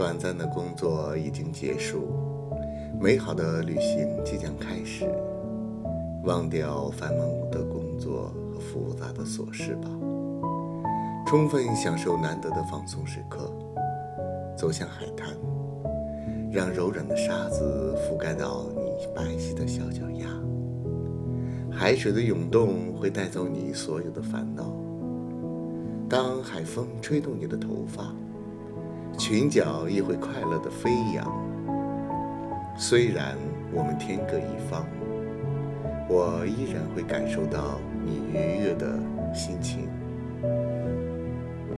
短暂的工作已经结束，美好的旅行即将开始。忘掉繁忙的工作和复杂的琐事吧，充分享受难得的放松时刻。走向海滩，让柔软的沙子覆盖到你白皙的小脚丫。海水的涌动会带走你所有的烦恼。当海风吹动你的头发，裙角也会快乐的飞扬。虽然我们天各一方。我依然会感受到你。